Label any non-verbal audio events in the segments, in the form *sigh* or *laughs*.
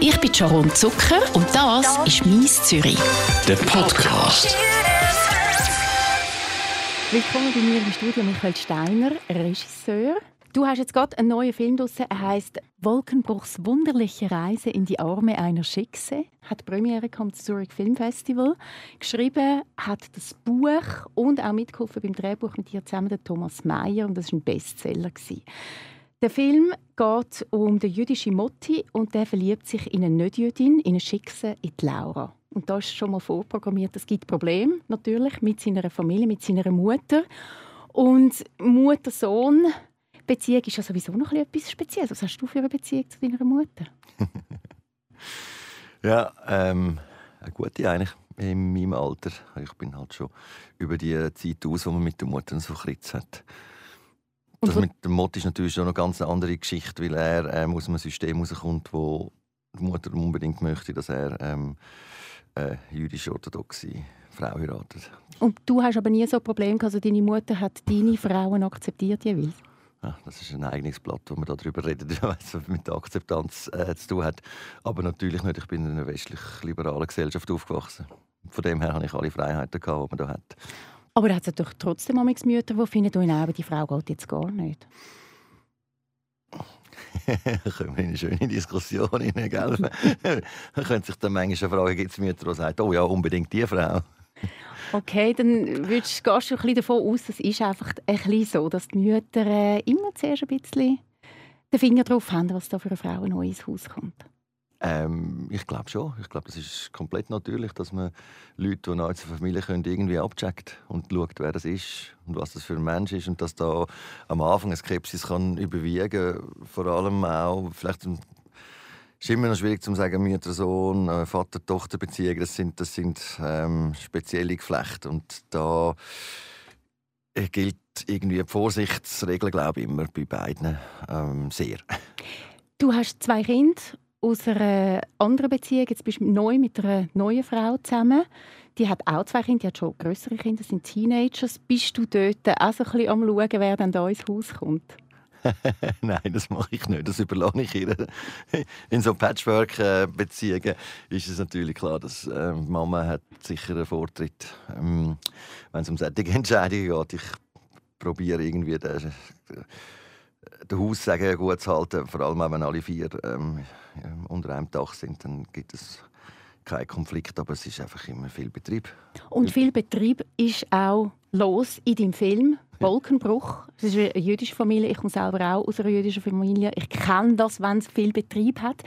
Ich bin Sharon Zucker und das ist «Mies Zürich». Der Podcast. Willkommen bei mir im Studio Michael Steiner, Regisseur. Du hast jetzt gerade einen neuen Film draussen. Er heißt Wolkenbruchs wunderliche Reise in die Arme einer Schickse. Hat Premiere kommt Zurich Film Festival. Geschrieben hat das Buch und auch mitgeholfen beim Drehbuch mit dir zusammen der Thomas Mayer und das war ein Bestseller Der Film geht um den jüdischen Motti und der verliebt sich in eine Nicht-Jüdin, in eine Schickse, in die Laura. Und da ist schon mal vorprogrammiert, es gibt Probleme natürlich mit seiner Familie, mit seiner Mutter. Und Mutter-Sohn Beziehung ist ja sowieso noch etwas Spezielles. Was hast du für eine Beziehung zu deiner Mutter? *laughs* ja, ähm, eine gute eigentlich in meinem Alter. Ich bin halt schon über die Zeit aus, wo man mit der Mutter so Kritz hat. Das mit der Mutter ist natürlich schon eine ganz andere Geschichte, weil er ähm, aus einem System herauskommt, wo die Mutter unbedingt möchte, dass er ähm, eine jüdisch-orthodoxe Frau heiratet. Und du hast aber nie so ein Problem gehabt, also deine Mutter hat deine Frauen akzeptiert jeweils? Ja, das ist ein eigenes Blatt, wo man darüber redet, was mit der Akzeptanz äh, zu tun hat. Aber natürlich nicht. Ich bin in einer westlich-liberalen Gesellschaft aufgewachsen. Von dem her hatte ich alle Freiheiten, die man da hat. Aber hat es doch trotzdem Mütter, die finden, oh, die Frau geht jetzt gar nicht. da *laughs* können wir in eine schöne Diskussion rein, gell? Man könnte sich dann manchmal fragen, gibt es Mütter, die sagen, oh ja, unbedingt die Frau. Okay, dann gehst du ein bisschen davon aus, es ist einfach ein bisschen so, dass die Mütter äh, immer zuerst ein bisschen den Finger drauf haben, was da für eine Frau neu ins Haus kommt. Ähm, ich glaube schon. Ich glaube, es ist komplett natürlich, dass man Leute, die neu zur Familie kommen, irgendwie abcheckt und schaut, wer das ist und was das für ein Mensch ist und dass da am Anfang eine Skepsis kann überwiegen, vor allem auch vielleicht ist immer noch schwierig zu sagen, Mutter-Sohn, äh, Vater-Tochter-Beziehungen, das sind, das sind ähm, spezielle Geflechte. Und da äh, gilt irgendwie die Vorsichtsregel, glaube ich, immer bei beiden ähm, sehr. Du hast zwei Kinder aus einer anderen Beziehung. Jetzt bist du neu mit einer neuen Frau zusammen. Die hat auch zwei Kinder, die hat schon größere Kinder, sind Teenagers. Bist du dort auch so ein bisschen am Schauen, wer dann da ins Haus kommt? *laughs* Nein, das mache ich nicht. Das überlasse ich ihr. *laughs* In so Patchwork-Beziehungen ist es natürlich klar, dass äh, Mama hat sicher einen Vortritt, ähm, wenn es um solche Entscheidungen geht. Ich probiere irgendwie den, den Haussagen gut zu halten, vor allem wenn alle vier ähm, unter einem Dach sind, dann gibt es keinen Konflikt, aber es ist einfach immer viel Betrieb. Und viel Betrieb ist auch los in deinem Film. Wolkenbruch. Es ist eine jüdische Familie. Ich komme selber auch aus einer jüdischen Familie. Ich kenne das, wenn es viel Betrieb hat.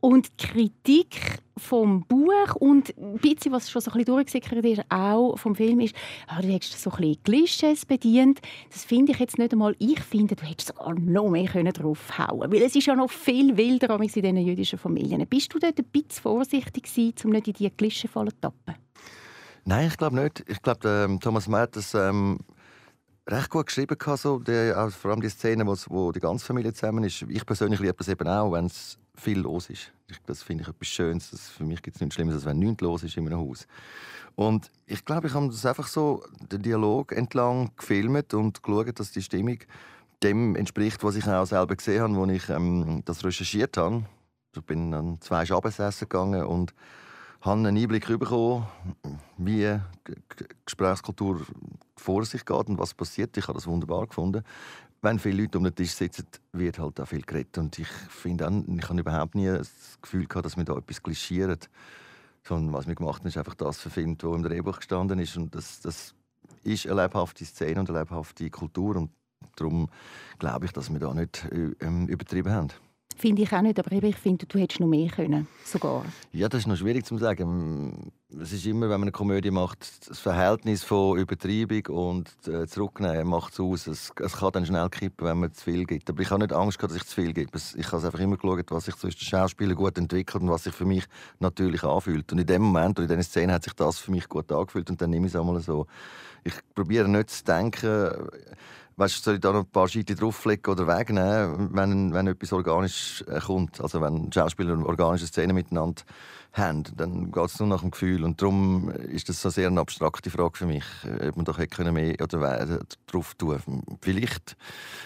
Und die Kritik vom Buch und ein bisschen, was schon so ein bisschen durchgesickert ist, auch vom Film, ist, ja, du hättest so ein bisschen Klischees bedient. Das finde ich jetzt nicht einmal. Ich finde, du hättest sogar noch mehr draufhauen können. Weil es ist ja noch viel wilder in diesen jüdischen Familien. Bist du dort ein bisschen vorsichtig gewesen, um nicht in diese Klischeefalle zu tappen? Nein, ich glaube nicht. Ich glaube, ähm, Thomas Merz das ähm, recht gut geschrieben. So, die, also vor allem die Szene, wo, wo die ganze Familie zusammen ist. Ich persönlich liebe das eben auch, wenn es viel los ist. Das finde ich etwas Schönes. Das, für mich gibt es nichts Schlimmes, als wenn nichts los ist in einem Haus. Und ich glaube, ich habe das einfach so den Dialog entlang gefilmt und geschaut, dass die Stimmung dem entspricht, was ich auch selber gesehen habe, als ich ähm, das recherchiert habe. Ich bin an zwei Schabensessen gegangen und habe einen Einblick bekommen, wie die Gesprächskultur vor sich geht und was passiert. Ich habe das wunderbar gefunden. Wenn viele Leute um den Tisch sitzen, wird halt auch viel geredet. Und ich finde ich habe überhaupt nie das Gefühl gehabt, dass wir da etwas klischieren. Sondern was wir gemacht haben, ist einfach das verfilmt, was im Drehbuch gestanden ist. Und das, das ist eine lebhafte Szene und eine lebhafte Kultur. Und darum glaube ich, dass wir da nicht äh, übertrieben haben. Finde ich auch nicht, aber ich finde, du hättest noch mehr können, sogar. Ja, das ist noch schwierig zu sagen. Es ist immer, wenn man eine Komödie macht, das Verhältnis von Übertreibung und äh, Zurücknehmen macht es aus. Es, es, kann dann schnell kippen, wenn man zu viel gibt. Aber ich habe nicht Angst gehabt, dass ich zu viel gebe. Ich habe einfach immer geschaut, was sich zwischen den Schauspielern gut entwickelt und was sich für mich natürlich anfühlt. Und in dem Moment und in dieser Szene hat sich das für mich gut angefühlt und dann nehme ich es einmal so. Ich probiere nicht zu denken, weißt, soll ich da noch ein paar Scheite drauflegen oder wegnehmen, wenn, wenn etwas organisch äh, kommt. Also wenn Schauspieler organische Szenen miteinander haben, dann geht es nur nach dem Gefühl. Und darum ist das so sehr eine abstrakte Frage für mich, ob man doch hätte mehr oder weniger drauf tun Vielleicht.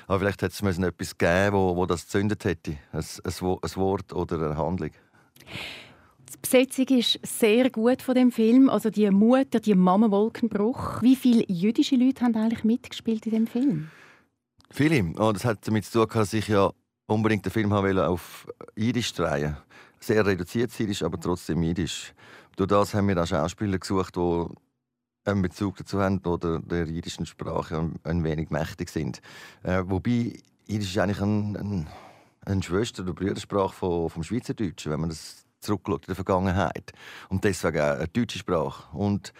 Aber vielleicht hätte es etwas geben wo, wo das gezündet hätte. Ein, ein, ein Wort oder eine Handlung. Besetzung ist sehr gut von dem Film. Also die Mutter, die Mama Wolkenbruch. Wie viele jüdische Leute haben eigentlich mitgespielt in dem Film? Viele. Oh, das hat damit zu tun, dass ich ja unbedingt den Film auf Jiddisch drehen Sehr reduziert Jiddisch, aber trotzdem Jiddisch. Durch das haben wir auch Schauspieler gesucht, die einen Bezug dazu haben oder der jiddischen Sprache ein wenig mächtig sind. Äh, wobei Jiddisch ist eigentlich ein, ein, eine Schwester- oder Brüdersprache vom, vom Schweizerdeutschen, wenn man das zurückschaut in der Vergangenheit. Und deswegen auch eine deutsche Sprache. Und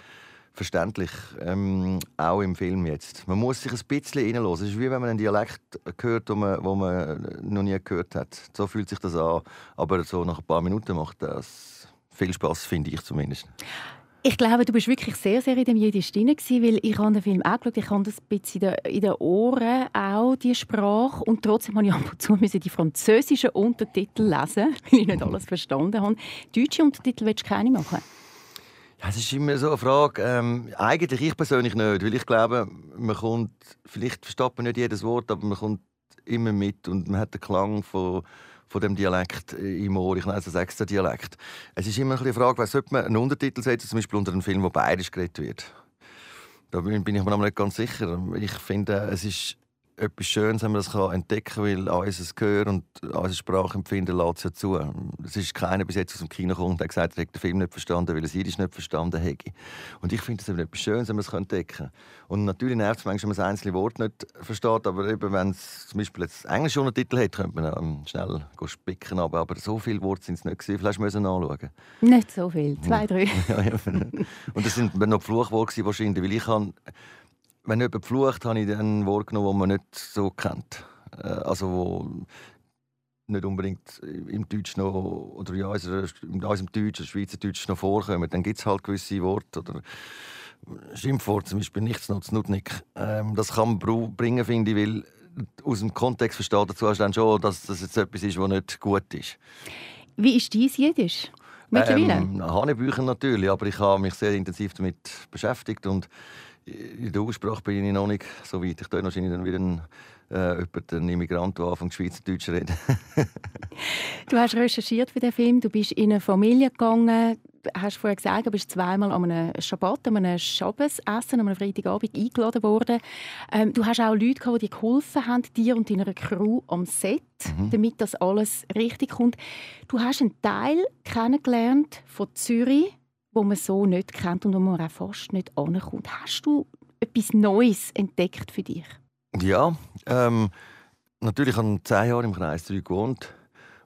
verständlich, ähm, auch im Film jetzt. Man muss sich ein bisschen reinhören. Es ist wie wenn man einen Dialekt hört, den man, wo man noch nie gehört hat. So fühlt sich das an. Aber so nach ein paar Minuten macht das viel Spaß, finde ich zumindest. Ich glaube, du bist wirklich sehr, sehr in dem Jiddisch drin weil ich habe den Film auch geschaut, ich habe das ein bisschen in den Ohren auch, die Sprache. Und trotzdem musste ich ab und zu die französischen Untertitel lesen, *laughs* weil ich nicht alles verstanden habe. Deutsche Untertitel willst du keine machen? Es ist immer so eine Frage. Ähm, eigentlich ich persönlich nicht, weil ich glaube, man kommt, vielleicht versteht man nicht jedes Wort, aber man kommt immer mit und man hat den Klang von von dem Dialekt im Ohr. Ich nenne es einen extra Dialekt. Es ist immer eine Frage, sollte man einen Untertitel setzen, zum Beispiel unter einem Film, wo beides geredet wird. Da bin ich mir noch nicht ganz sicher. Ich finde, es ist etwas Schönes, wenn man das entdecken kann, weil unser Gehör und unser Sprachempfinden lässt es ja zu. Es ist keiner bis jetzt aus dem Kino gekommen hat gesagt, er hätte den Film nicht verstanden, weil er es nicht verstanden hätte. Und ich finde es etwas Schönes, wenn man es entdecken kann. Und natürlich nervt es manchmal, wenn man das einzelne Wort nicht versteht, aber eben, wenn es zum Beispiel jetzt englische Untertitel hat, könnte man ähm, schnell spicken. Aber, aber so viele Worte sind es nicht gewesen. Vielleicht müssen wir anschauen. Nicht so viel, zwei, drei. *laughs* ja, ja. Und das sind noch Fluchworte wahrscheinlich, weil ich habe wenn jemand flucht, habe ich ein Wort genommen, das man nicht so kennt. Äh, also wo nicht unbedingt im Deutsch noch oder in, unserer, in unserem Deutsch oder Schweizerdeutsch noch vorkommen. Dann gibt es halt gewisse Worte oder Schimpfworte, zum Beispiel nichts noch Nutnik. Ähm, das kann man bringen, finde ich, weil aus dem Kontext versteht dazu hast dann schon, dass das jetzt etwas ist, was nicht gut ist. Wie ist dies Jiddisch? Mittlerweile? Ähm, Hanebücher natürlich, aber ich habe mich sehr intensiv damit beschäftigt und in der Aussprache bin ich noch nicht so weit. Ich tue wahrscheinlich dann wieder einen, äh, einen Immigrant, der anfängt Schweizerdeutsch zu reden. *laughs* du hast recherchiert für den Film, du bist in eine Familie gegangen, hast vorher gesagt, du bist zweimal an einem Schabbat, an einem Schabbesessen, an einem Freitagabend eingeladen worden. Ähm, du hast auch Leute gehabt, die dir geholfen haben, dir und deiner Crew am Set, mhm. damit das alles richtig kommt. Du hast einen Teil kennengelernt von Zürich, wo man so nicht kennt und wo man auch fast nicht ankommt. Hast du etwas Neues entdeckt für dich? Ja, ähm, natürlich habe ich zehn Jahre im Kreis 3 gewohnt.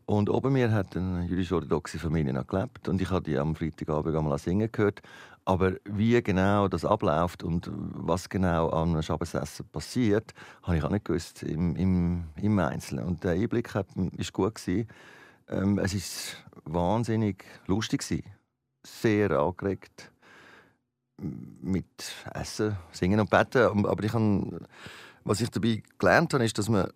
Und oben mir hat eine jüdisch-orthodoxe Familie noch gelebt. Und ich habe die am Freitagabend einmal singen gehört. Aber wie genau das abläuft und was genau an einem Schabbesessen passiert, habe ich auch nicht gewusst im, im, im Einzelnen. Und der Einblick war gut. Ähm, es war wahnsinnig lustig. Gewesen sehr angeregt mit Essen, Singen und Beten. Aber ich habe, was ich dabei gelernt habe, ist, dass man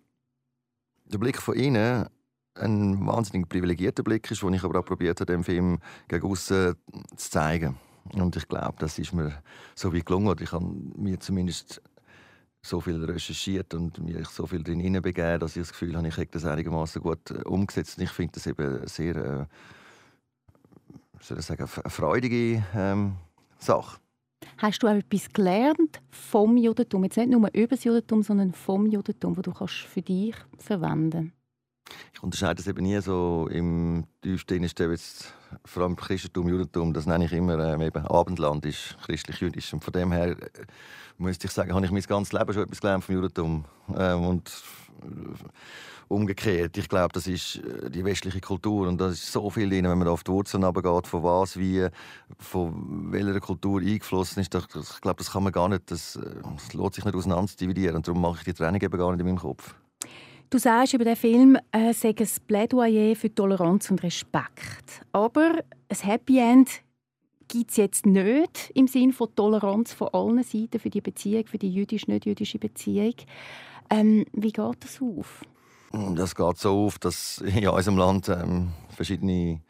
der Blick von innen ein wahnsinnig privilegierter Blick ist, den ich aber auch probiert habe, dem Film gegen außen zu zeigen. Und ich glaube, das ist mir so wie gelungen. ich habe mir zumindest so viel recherchiert und mich so viel drin hineinbegeben, dass ich das Gefühl habe, ich habe das einigermaßen gut äh, umgesetzt. Und ich finde das eben sehr äh, soll ich sagen, eine freudige ähm, Sache. Hast du auch etwas gelernt vom Judentum? Jetzt nicht nur über das Judentum, sondern vom Judentum, das du kannst für dich verwenden Ich unterscheide das eben nie so im tiefsten jetzt vor allem Christentum, Judentum, das nenne ich immer ähm, eben Abendland ist christlich-jüdisch. Und von dem her äh, müsste ich sagen, habe ich mein ganzes Leben schon etwas gelernt vom Judentum. Ähm, und umgekehrt. Ich glaube, das ist äh, die westliche Kultur und da ist so viel drin, wenn man auf die Wurzeln runtergeht, von was, wie, von welcher Kultur eingeflossen ist. Ich glaube, das kann man gar nicht, das, äh, das lässt sich nicht auseinander dividieren und darum mache ich die Training eben gar nicht in meinem Kopf. Du sagst über den Film, äh, sei ein Plädoyer für Toleranz und Respekt. Aber ein Happy End gibt es jetzt nicht im Sinne von Toleranz von allen Seiten für die Beziehung, für die jüdisch-nicht-jüdische Beziehung. Ähm, wie geht das auf? Das geht so auf, dass *laughs* in unserem Land ähm, verschiedene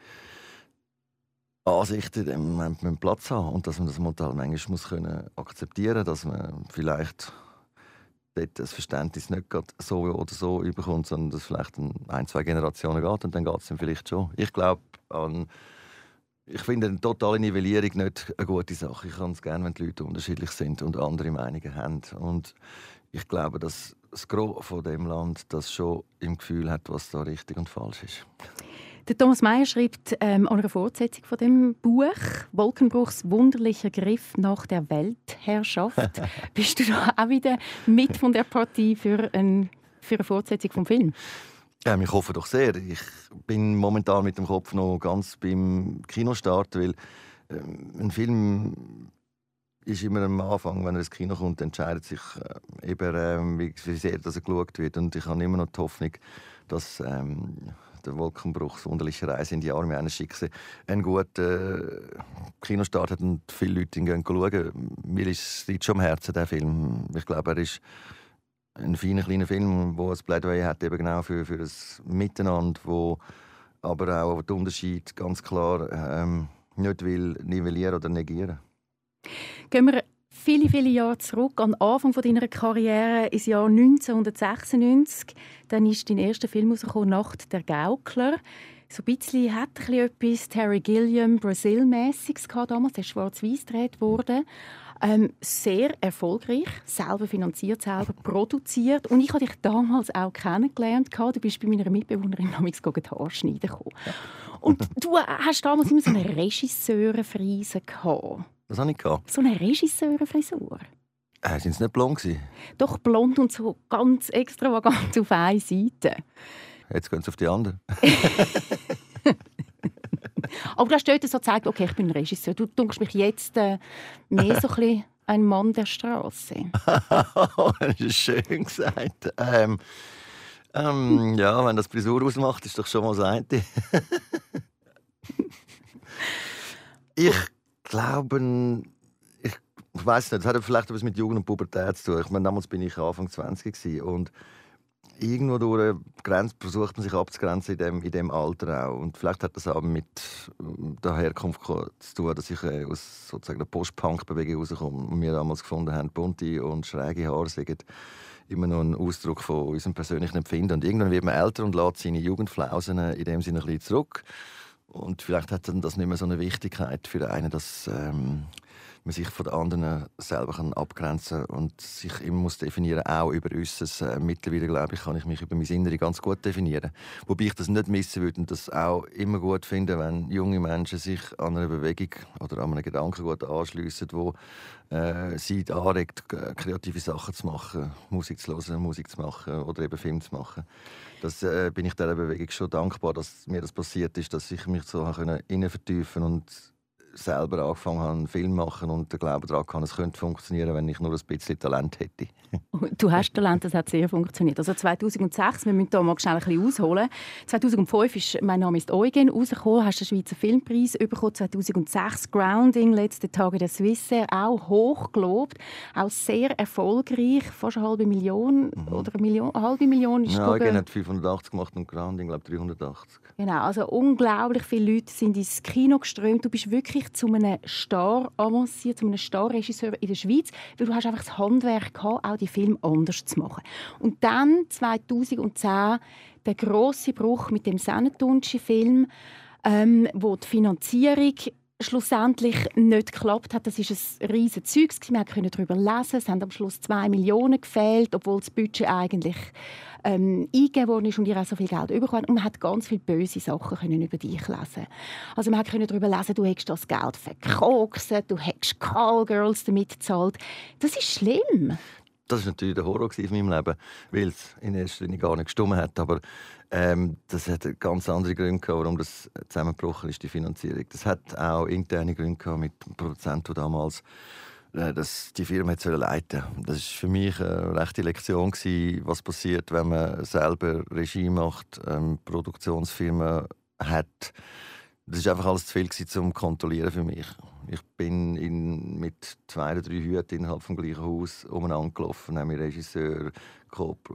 Ansichten ähm, Platz haben und dass man das Modell manchmal muss können akzeptieren dass man vielleicht dort das Verständnis nicht so oder so überkommt, sondern dass es vielleicht ein, zwei Generationen geht und dann geht es dann vielleicht schon. Ich glaube ich finde eine totale Nivellierung nicht eine gute Sache. Ich kann es gerne, wenn die Leute unterschiedlich sind und andere Meinungen haben. Und ich glaube, dass das Gros von dem Land das schon im Gefühl hat, was da richtig und falsch ist. Der Thomas Mayer schreibt ähm, an einer Fortsetzung von dem Buch Wolkenbruchs wunderlicher Griff nach der Weltherrschaft. *laughs* Bist du da auch wieder mit von der Partie für, ein, für eine Fortsetzung vom Film? Ja, ich hoffe doch sehr. Ich bin momentan mit dem Kopf noch ganz beim Kinostart, weil äh, ein Film ist immer am Anfang, wenn er ins Kino kommt, entscheidet sich äh, eben, äh, wie, sehr das geschaut wird. Und ich habe immer noch die Hoffnung, dass ähm, der Wolkenbruch, das wunderliche Reise in die Arme eines Schicksals, einen guten äh, Kinostart hat und viele Leute ihn gehen schauen. Mir ist es schon am Herzen, der Film. Ich glaube, er ist ein feiner kleiner Film, der ein Plädoyer hat eben genau für, für das Miteinander, wo aber auch den Unterschied ganz klar ähm, nicht will nivellieren oder negieren. Gehen wir viele, viele Jahre zurück, an den Anfang deiner Karriere, ins Jahr 1996. Dann ist dein erster Film rausgekommen, «Nacht der Gaukler». So ein bisschen hat ein etwas Terry Gilliam Brasil-mässiges damals. Der schwarz-weiß gedreht worden. Ähm, sehr erfolgreich, selber finanziert, selber produziert. Und ich habe dich damals auch kennengelernt. Du bist bei meiner Mitbewohnerin namens die Haare schneiden gekommen. Und du hast damals immer so eine Regisseurfrise gehabt. Was habe ich gehabt? So eine Regisseurfrisur. Äh, sind sie nicht blond gewesen? Doch blond und so ganz extravagant *laughs* auf einer Seite. Jetzt gehen sie auf die andere. *laughs* Aber du hast dort so gezeigt, okay, ich bin Regisseur. Du denkst mich jetzt äh, mehr so ein, ein Mann der Straße. *laughs* das ist schön gesagt. Ähm, ähm, ja, wenn das Frisur ausmacht, ist doch schon mal das eine. ich glaube, ich weiß nicht, das hat vielleicht etwas mit Jugend und Pubertät zu tun. Ich meine, damals bin ich Anfang 20 und irgendwo durch Grenze versucht man sich abzugrenzen in dem, in dem Alter auch. Und vielleicht hat das auch mit der Herkunft zu tun, dass ich äh, aus sozusagen der Post-Punk-Bewegung rauskomme und wir damals gefunden haben, bunte und schräge Haare sind immer noch ein Ausdruck von unserem persönlichen Empfinden. Und irgendwann wird man älter und lässt seine Jugendflausen in dem Sinne ein bisschen zurück. Und vielleicht hat dann das nicht mehr so eine Wichtigkeit für einen, dass ähm, man sich von den anderen selber kann abgrenzen und sich immer muss definieren auch über uns. Äh, mittlerweile glaube ich, kann ich mich über mein Innere ganz gut definieren. Wobei ich das nicht missen würde und das auch immer gut finde, wenn junge Menschen sich an einer Bewegung oder an einem Gedanken gut anschliessen, wo äh, sie anregt, kreative Sachen zu machen, Musik zu hören, Musik zu machen oder eben Film zu machen das äh, bin ich dieser Bewegung schon dankbar, dass mir das passiert ist, dass ich mich so innen vertiefen und selber angefangen habe, einen Film zu machen und der Glaube daran kann, es könnte funktionieren, wenn ich nur ein bisschen Talent hätte. *laughs* du hast Talent, das hat sehr funktioniert. Also 2006, wir müssen hier mal schnell ein bisschen ausholen. 2005 ist «Mein Name ist Eugen» rausgekommen, hast den Schweizer Filmpreis bekommen. 2006 «Grounding», «Letzte Tage der Swissair», auch hochgelobt, auch sehr erfolgreich, fast eine halbe Million mhm. oder eine, Million, eine halbe Million. Ist ja, Eugen hat 580 gemacht und «Grounding», glaube ich, 380. Genau, also unglaublich viele Leute sind ins Kino geströmt. Du bist wirklich zu einem Star avanciert, zu einem Starregisseur in der Schweiz, weil du hast einfach das Handwerk gehabt, auch die Filme anders zu machen. Und dann 2010 der große Bruch mit dem Sennetunschi-Film, ähm, wo die Finanzierung schlussendlich nicht geklappt hat. Das ist ein riesiges Zeug. Wir konnten darüber lesen. Es haben am Schluss zwei Millionen gefehlt, obwohl das Budget eigentlich ähm, eingegeben worden ist und ihr auch so viel Geld bekommen Und man hat ganz viele böse Sachen können über dich lesen. Also man konnte darüber lesen, du hättest das Geld verkokst, du hättest Callgirls damit gezahlt. Das ist schlimm. Das war natürlich der Horror in meinem Leben, weil es in erster Linie gar nicht gestimmt hat. Aber ähm, das hat ganz andere Gründe gehabt, warum das zusammengebrochen ist, die Finanzierung. Das hat auch interne Gründe gehabt mit dem Produzenten, damals äh, dass die Firma jetzt leiten Das war für mich eine rechte Lektion, gewesen, was passiert, wenn man selber Regie macht, ähm, Produktionsfirma hat. Das war einfach alles zu viel gewesen, zum kontrollieren für mich. Ich bin in, mit zwei oder drei Hüten innerhalb des gleichen Haus umeinander gelaufen, haben Regisseur,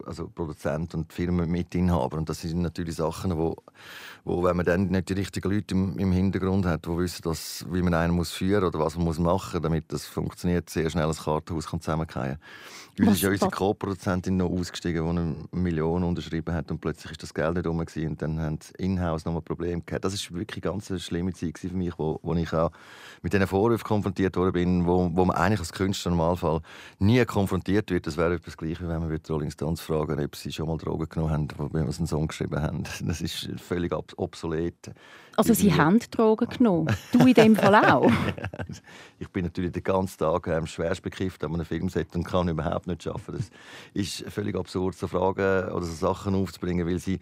also Produzent und Firmenmitinhaber. Und das sind natürlich Sachen, wo, wo wenn man dann nicht die richtigen Leute im, im Hintergrund hat, die wissen, dass, wie man einen muss führen oder was man muss machen muss, damit das funktioniert, sehr schnell ein Kartenhaus zusammenfallen kann. Uns ist ja unsere Co-Produzentin noch ausgestiegen, die eine Million unterschrieben hat und plötzlich ist das Geld nicht rum und dann haben in-house noch ein Problem gehabt. Das ist wirklich eine ganz schlimme Zeit für mich, wo, wo ich auch mit diesen Vorwürfen konfrontiert worden bin, wo, wo man eigentlich als Künstler im Normalfall nie konfrontiert wird. Das wäre etwas Gleiches, wenn man Rolling Stones fragen ob sie schon mal Drogen genommen haben, wenn sie einen Song geschrieben haben. *laughs* Das ist völlig obsolet. Also Sie haben Drogen genommen? Du in dem Fall auch? *laughs* ich bin natürlich den ganzen Tag ähm, schwerst bekifft an einem Filmset und kann überhaupt nicht arbeiten. Das ist völlig absurd, so Fragen oder so Sachen aufzubringen, weil sie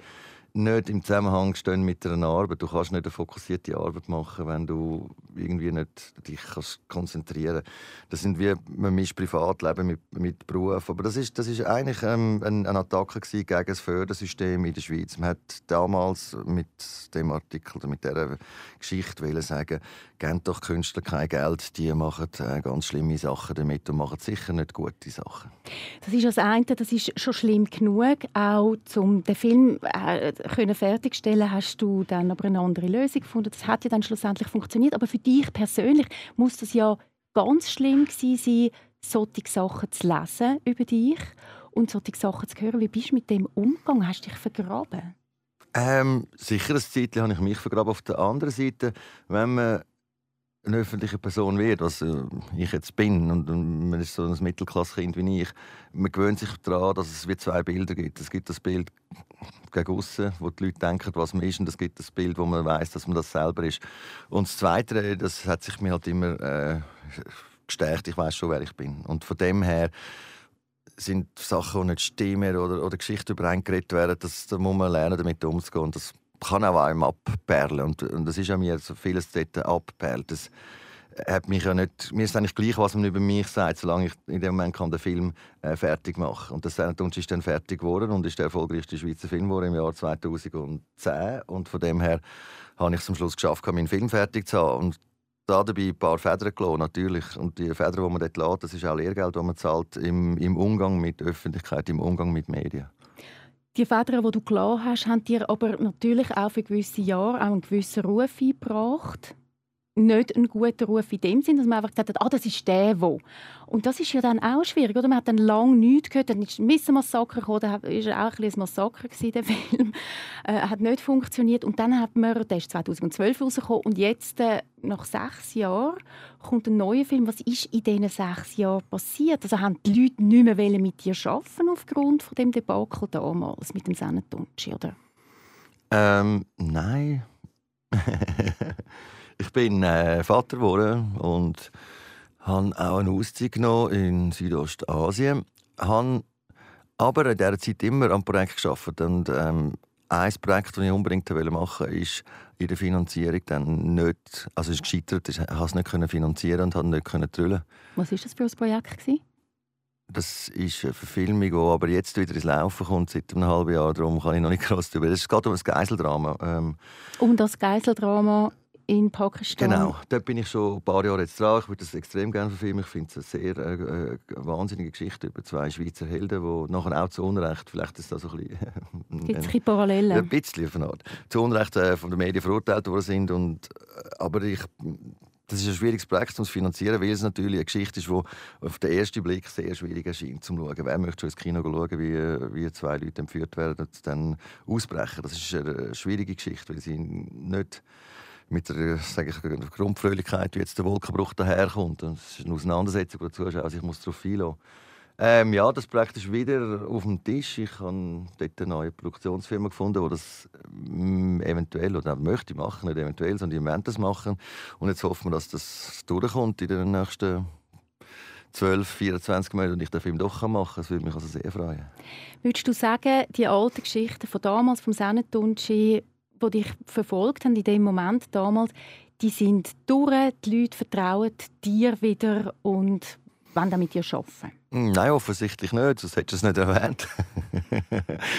nicht im Zusammenhang stehen mit einer Arbeit. Du kannst nicht eine fokussierte Arbeit machen, wenn du irgendwie nicht dich kannst konzentrieren kannst. Das sind wie man mischt Privatleben mit, mit Beruf. Aber das ist, das ist eigentlich ähm, eine, eine Attacke gegen das Fördersystem in der Schweiz. Man hat damals mit dem Artikel oder mit dieser Geschichte sagen, gebt doch Künstler kein Geld, die machen äh, ganz schlimme Sachen damit und machen sicher nicht gute Sachen. Das ist das eine, das ist schon schlimm genug, auch um den Film äh, können fertigstellen, hast du dann aber eine andere Lösung gefunden. Das hat ja dann schlussendlich funktioniert. Aber für dich persönlich muss das ja ganz schlimm gewesen sein, solche Sachen zu lesen über dich und solche Sachen zu hören. Wie bist du mit dem umgegangen? Hast du dich vergraben? Ähm, sicher, ein Zeitchen habe ich mich vergraben. Auf der anderen Seite, wenn man eine öffentliche Person wird, was äh, ich jetzt bin, und, man ist so ein Mittelklasskind wie ich, man gewöhnt sich daran, dass es wie zwei Bilder gibt. Es gibt das Bild gegen aussen, wo die Leute denken, was man ist, und es gibt das Bild, wo man weiß, dass man das selber ist. Und das Zweite, das hat sich mir halt immer äh, gestärkt. Ich weiß schon, wer ich bin. Und von dem her sind Sachen, die nicht stimmen oder, oder Geschichten über einen geredet werden, das, da muss man lernen, damit umzugehen. Und das kann auch einem abperlen. Und, und das ist an mir so vieles dort abperlt. Das hat mich ja nicht, mir ist eigentlich gleich, was man über mich sagt, solange ich in dem Moment kann den Film äh, fertig machen Und das Sendetunsch ist dann fertig geworden und ist der erfolgreichste Schweizer Film geworden im Jahr 2010. Und von dem her habe ich es am Schluss geschafft, meinen Film fertig zu haben. Und da dabei ein paar Federn gelassen, natürlich. Und die Federn, die man dort lässt, das ist auch Lehrgeld, das man zahlt im, im Umgang mit Öffentlichkeit, im Umgang mit Medien. Die Federn, die du gelassen hast, haben dir aber natürlich auch für gewisse Jahre auch einen gewissen Ruf eingebracht nicht ein guter Ruf in dem Sinn, dass man einfach gesagt hat, ah, das ist der, wo. Und das ist ja dann auch schwierig, oder? Man hat dann lange nichts gehört, dann ist ein Massaker gekommen, da war auch ein, ein Massaker gewesen, der *laughs* Film, äh, hat nicht funktioniert. Und dann hat man, der ist 2012 rausgekommen und jetzt, äh, nach sechs Jahren, kommt ein neuer Film. Was ist in diesen sechs Jahren passiert? Also haben die Leute nicht mehr mit dir arbeiten aufgrund von dem Debakel damals mit dem Sennetunci, oder? Ähm, nein. *laughs* Ich bin äh, Vater geworden und habe auch eine Auszeit genommen in Südostasien. Habe aber in dieser Zeit immer am Projekt gearbeitet. Und ähm, ein Projekt, das ich unbedingt machen wollte, ist in der Finanzierung dann nicht, also ist gescheitert. Ich konnte es nicht finanzieren und konnte nicht drüllen. Was war das für ein Projekt? Gewesen? Das ist eine Verfilmung, die aber jetzt wieder ins Laufen kommt, seit einem halben Jahr. Darum kann ich noch nicht groß darüber. Es geht um ein Geiseldrama. Ähm, um das Geiseldrama in Pakistan. Genau, dort bin ich schon ein paar Jahre jetzt dran. Ich würde das extrem gerne verfilmen. Ich finde es eine sehr äh, äh, wahnsinnige Geschichte über zwei Schweizer Helden, die nachher auch zu Unrecht, vielleicht ist das so ein bisschen... Gibt es Parallelen? Ein bisschen von Art. Zu Unrecht äh, von den Medien verurteilt worden sind. Und, äh, aber ich, das ist ein schwieriges Projekt um zu finanzieren, weil es natürlich eine Geschichte ist, die auf den ersten Blick sehr schwierig erscheint zum Schauen. Wer möchte schon ins Kino schauen, wie, wie zwei Leute entführt werden und dann ausbrechen? Das ist eine schwierige Geschichte, weil sie nicht mit der sage ich, Grundfröhlichkeit, wie jetzt der Wolkenbruch daherkommt. Das ist eine Auseinandersetzung, der Zuschauer sich muss darauf einlassen ähm, ja, das Projekt ist wieder auf dem Tisch. Ich habe dort eine neue Produktionsfirma gefunden, die das ähm, eventuell oder möchte machen, nicht eventuell, sondern die wollen das machen. Und jetzt hoffen wir, dass das durchkommt in den nächsten 12, 24 Monaten und ich den Film doch machen kann. Das würde mich also sehr freuen. Würdest du sagen, die alten Geschichten von damals, vom Sennetunci, die dich verfolgt haben in dem Moment damals, die sind durch, die Leute vertrauen dir wieder und wollen dann mit dir arbeiten. Hm, nein, offensichtlich nicht, sonst hättest du es nicht erwähnt.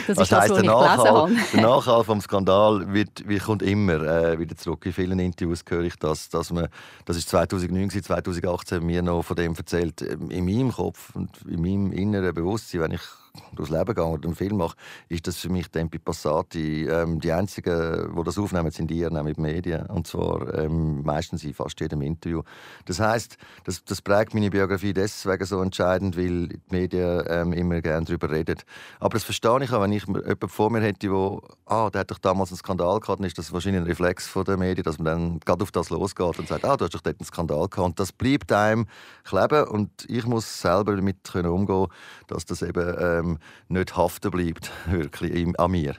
das ist das, heisst, was der Nachhall, der Nachhall vom Skandal wird, wird, kommt immer äh, wieder zurück. In vielen Interviews höre ich das, dass man, das ist 2009, 2018 mir noch von dem erzählt, in meinem Kopf und in meinem inneren Bewusstsein, wenn ich durchs Leben gehe oder einen Film mache, ist das für mich Tempi Passati. Ähm, die einzigen, die das aufnehmen, sind die, nämlich die Medien. Und zwar ähm, meistens in fast jedem Interview. Das heißt, das, das prägt meine Biografie deswegen so entscheidend, weil die Medien ähm, immer gerne darüber reden. Aber das verstehe ich auch, wenn ich jemanden vor mir hätte, wo, ah, der hat doch damals einen Skandal gehabt, dann ist das wahrscheinlich ein Reflex von der Medien, dass man dann gerade auf das losgeht und sagt, ah, du hast doch dort einen Skandal gehabt. Und das bleibt einem kleben und ich muss selber damit können umgehen, dass das eben ähm, ähm, nicht haften bleibt, *laughs* wirklich an mir.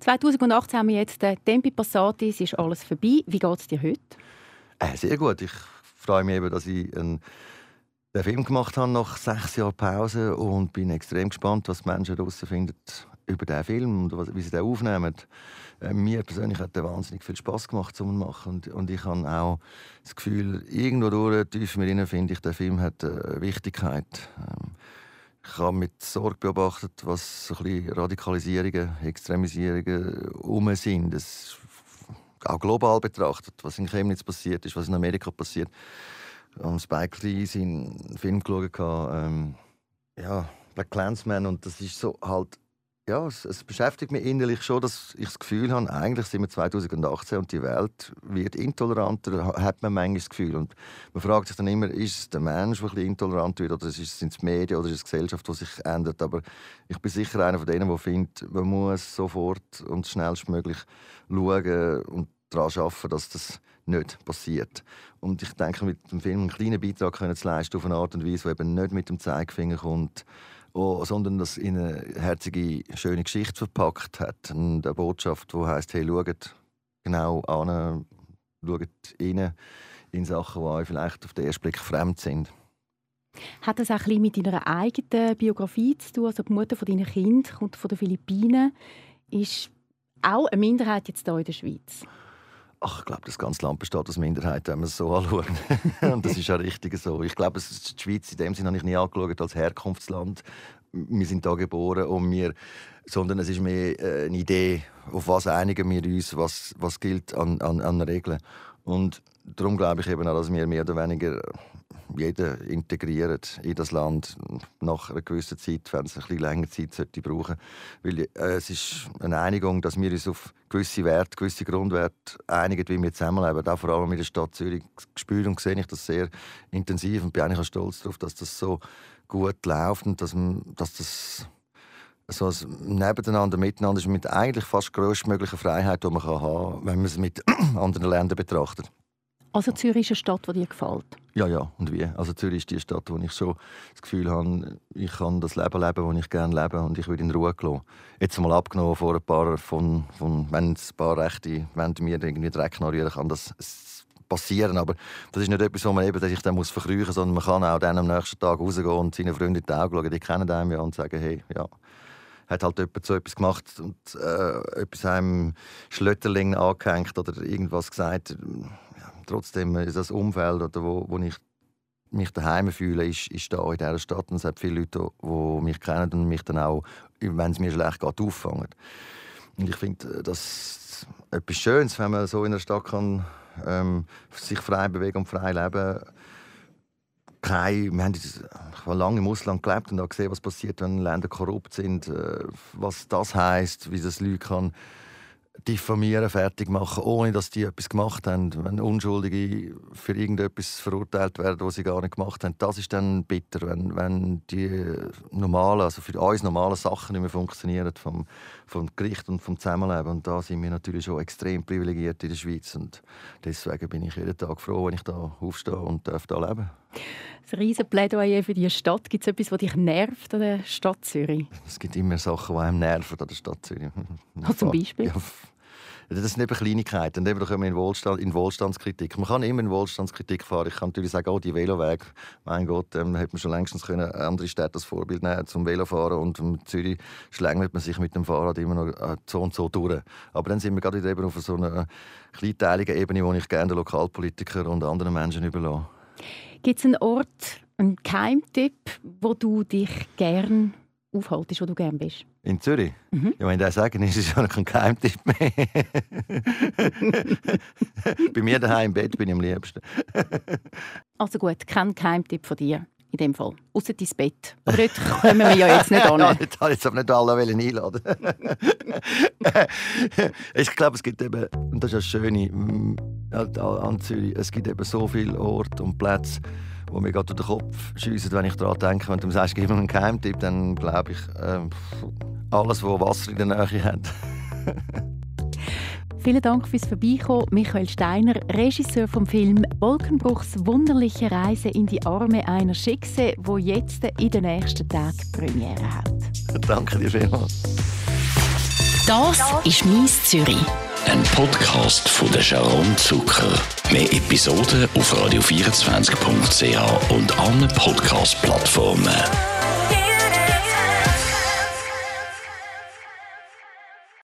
2018 haben wir jetzt den Tempi Passati, es ist alles vorbei. Wie geht es dir heute? Äh, sehr gut. Ich freue mich eben, dass ich einen, den Film gemacht habe nach sechs Jahren Pause und bin extrem gespannt, was die Menschen draussen finden über diesen Film und wie sie den aufnehmen. Äh, mir persönlich hat der wahnsinnig viel Spaß gemacht zu machen und, und ich habe auch das Gefühl, irgendwo durch tief mir innen finde ich, der Film hat eine Wichtigkeit. Ähm, ich habe mit Sorge beobachtet, was so ein Radikalisierungen, Extremisierungen um sind. Das auch global betrachtet, was in Chemnitz passiert ist, was in Amerika passiert. Am Spike Lee seinen Film geschaut, ähm, ja, Black Clansman und das ist so halt ja, es, es, beschäftigt mich innerlich schon, dass ich das Gefühl habe, eigentlich sind wir 2018 und die Welt wird intoleranter, hat man manchmal das Gefühl. Und man fragt sich dann immer, ist es der Mensch, der intolerant wird, oder sind es die Medien, oder ist es die Gesellschaft, die sich ändert. Aber ich bin sicher einer von denen, der findet, man muss sofort und schnellstmöglich schauen und daran arbeiten, dass das nicht passiert. Und ich denke, mit dem Film einen kleinen Beitrag können zu leisten auf eine Art und Weise, die eben nicht mit dem Zeigefinger kommt, oh, sondern das in eine herzige, schöne Geschichte verpackt hat. Eine Botschaft, die heißt: Hey, schaut genau an, schaut rein in Sachen, die euch vielleicht auf den ersten Blick fremd sind. Hat das auch ein mit deiner eigenen Biografie zu tun? Also die Mutter von deinen Kind kommt von den Philippinen, ist auch eine Minderheit jetzt hier in der Schweiz. Ach, ich glaube, das ganze Land besteht aus Minderheiten, wenn man es so *laughs* anschaut. und das ist auch richtig so. Ich glaube, die Schweiz in dem Sinne habe ich nie angeschaut als Herkunftsland. Wir sind da geboren und wir, sondern es ist mehr äh, eine Idee, auf was einigen wir uns, was, was gilt an, an, an Regeln. Und darum glaube ich eben auch, dass wir mehr oder weniger jeden integrieren in das Land nach einer gewissen Zeit, wenn es ein bisschen länger Zeit sollte brauchen. Weil äh, es ist eine Einigung, dass wir uns auf gewisse Werte, gewisse Grundwerte einigen, wie wir zusammenleben. Da vor allem in der Stadt Zürich spüre und sehe ich das sehr intensiv und bin eigentlich auch stolz darauf, dass das so gut läuft und dass, dass das so ein Nebeneinander, Miteinander ist mit eigentlich fast größtmöglichen Freiheit, die man haben kann, wenn man es mit *clears throat* anderen Ländern betrachtet. Also Zürich ist eine Stadt, die dir gefällt? Ja, ja. Und wie? Also Zürich ist die Stadt, wo ich schon das Gefühl habe, ich kann das Leben leben, das ich gerne lebe und ich will in Ruhe gelassen. Jetzt mal abgenommen vor ein paar von, von wenn ein paar Rechte wenn mir irgendwie Dreck ignorieren kann das passieren. Aber das ist nicht etwas, wo man eben sich dann muss verkrüchen muss, sondern man kann auch dann am nächsten Tag rausgehen und seinen Freunden in die Augen schauen. Die kennen einem ja und sagen, hey, ja, hat halt jemand so etwas gemacht und äh, etwas einem Schlötterling angehängt oder irgendwas gesagt trotzdem ist das Umfeld, oder wo, wo ich mich daheim fühle, ist, ist da in dieser Stadt. Und es hat viele Leute, die mich kennen und mich dann auch, wenn es mir schlecht geht, auffangen. Und ich finde das etwas Schönes, wenn man so in einer Stadt kann, ähm, sich frei bewegen und frei leben kein, wir haben, lange im Ausland gelebt und gesehen, was passiert, wenn Länder korrupt sind, äh, was das heißt, wie das Leute kann diffamieren, fertig machen, ohne dass die etwas gemacht haben. Wenn Unschuldige für irgendetwas verurteilt werden, was sie gar nicht gemacht haben, das ist dann bitter, wenn, wenn die normalen, also für uns normalen Sachen nicht mehr funktionieren vom, vom Gericht und vom Zusammenleben. Und da sind wir natürlich schon extrem privilegiert in der Schweiz und deswegen bin ich jeden Tag froh, wenn ich da aufstehe und darf da leben. Ein riesen Plädoyer für die Stadt. Gibt es etwas, was dich nervt an der Stadt Zürich? Es gibt immer Sachen, die einem nerven an der Stadt Zürich. Was *laughs* zum Beispiel? Ja, das sind eben Kleinigkeiten. Und eben kommen wir in, Wohlstand, in Wohlstandskritik. Man kann immer in Wohlstandskritik fahren. Ich kann natürlich sagen, oh, die Velowege, mein Gott, ähm, hätte man schon längstens können andere Städte als Vorbild nehmen zum Velofahren. Und in Zürich schlängelt man sich mit dem Fahrrad immer noch äh, so und so durch. Aber dann sind wir gerade eben auf so einer kleinteiligen Ebene, wo ich gerne den Lokalpolitiker und anderen Menschen überlasse. Gibt es einen Ort, Ein Geheimtipp, wo du dich gern aufhaltest, wo du gern bist? In Zürich? Mhm. Ja, wenn ich das sagen, ist es ja kein Geheimtipp mehr. *laughs* Bei mir daheim im Bett bin ich am liebsten. Also gut, kein Geheimtipp von dir in dem Fall. Außer dein Bett. Aber dort kommen wir ja jetzt nicht *laughs* an. Ja, jetzt habe ich jetzt aber nicht alle einladen *laughs* Ich glaube, es gibt eben, und das ist das Schöne mm, an Zürich, es gibt eben so viele Orte und Plätze, wo mir gerade durch den Kopf schiessen, wenn ich daran denke. Wenn du sagst, gib mir einen Geheimtipp, dann glaube ich, ähm, alles, was Wasser in der Nähe hat. *laughs* Vielen Dank fürs Vorbeikommen, Michael Steiner, Regisseur vom Film Wolkenbruchs wunderliche Reise in die Arme einer Schickse, wo jetzt in den nächsten Tagen Premiere hat. Danke dir vielmals. Das ist «Mies Zürich». Ein Podcast von der Sharon Zucker. Mehr Episoden auf radio24.ch und allen Podcast-Plattformen.